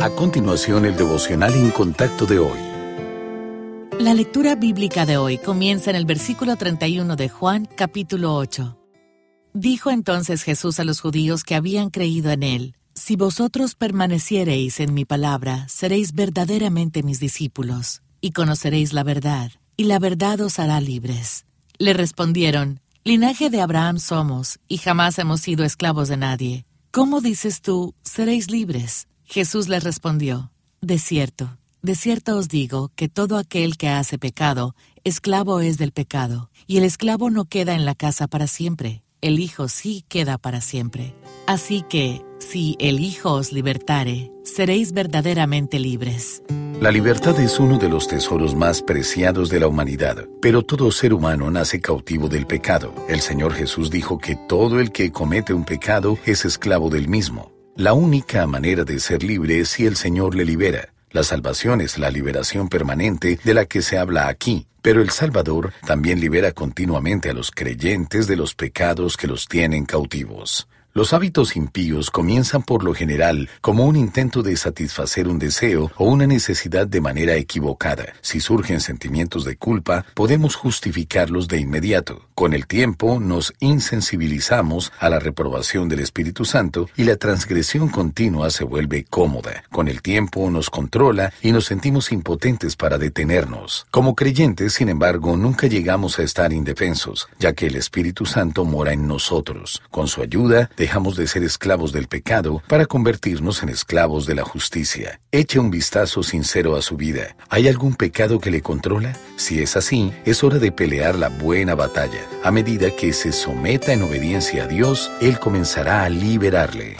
A continuación, el devocional en contacto de hoy. La lectura bíblica de hoy comienza en el versículo 31 de Juan, capítulo 8. Dijo entonces Jesús a los judíos que habían creído en él, Si vosotros permaneciereis en mi palabra, seréis verdaderamente mis discípulos, y conoceréis la verdad, y la verdad os hará libres. Le respondieron, Linaje de Abraham somos, y jamás hemos sido esclavos de nadie. ¿Cómo dices tú, seréis libres? Jesús les respondió, De cierto, de cierto os digo que todo aquel que hace pecado, esclavo es del pecado, y el esclavo no queda en la casa para siempre, el Hijo sí queda para siempre. Así que, si el Hijo os libertare, seréis verdaderamente libres. La libertad es uno de los tesoros más preciados de la humanidad, pero todo ser humano nace cautivo del pecado. El Señor Jesús dijo que todo el que comete un pecado es esclavo del mismo. La única manera de ser libre es si el Señor le libera. La salvación es la liberación permanente de la que se habla aquí, pero el Salvador también libera continuamente a los creyentes de los pecados que los tienen cautivos. Los hábitos impíos comienzan por lo general como un intento de satisfacer un deseo o una necesidad de manera equivocada. Si surgen sentimientos de culpa, podemos justificarlos de inmediato. Con el tiempo nos insensibilizamos a la reprobación del Espíritu Santo y la transgresión continua se vuelve cómoda. Con el tiempo nos controla y nos sentimos impotentes para detenernos. Como creyentes, sin embargo, nunca llegamos a estar indefensos, ya que el Espíritu Santo mora en nosotros. Con su ayuda, dejamos de ser esclavos del pecado para convertirnos en esclavos de la justicia. Eche un vistazo sincero a su vida. ¿Hay algún pecado que le controla? Si es así, es hora de pelear la buena batalla. A medida que se someta en obediencia a Dios, Él comenzará a liberarle.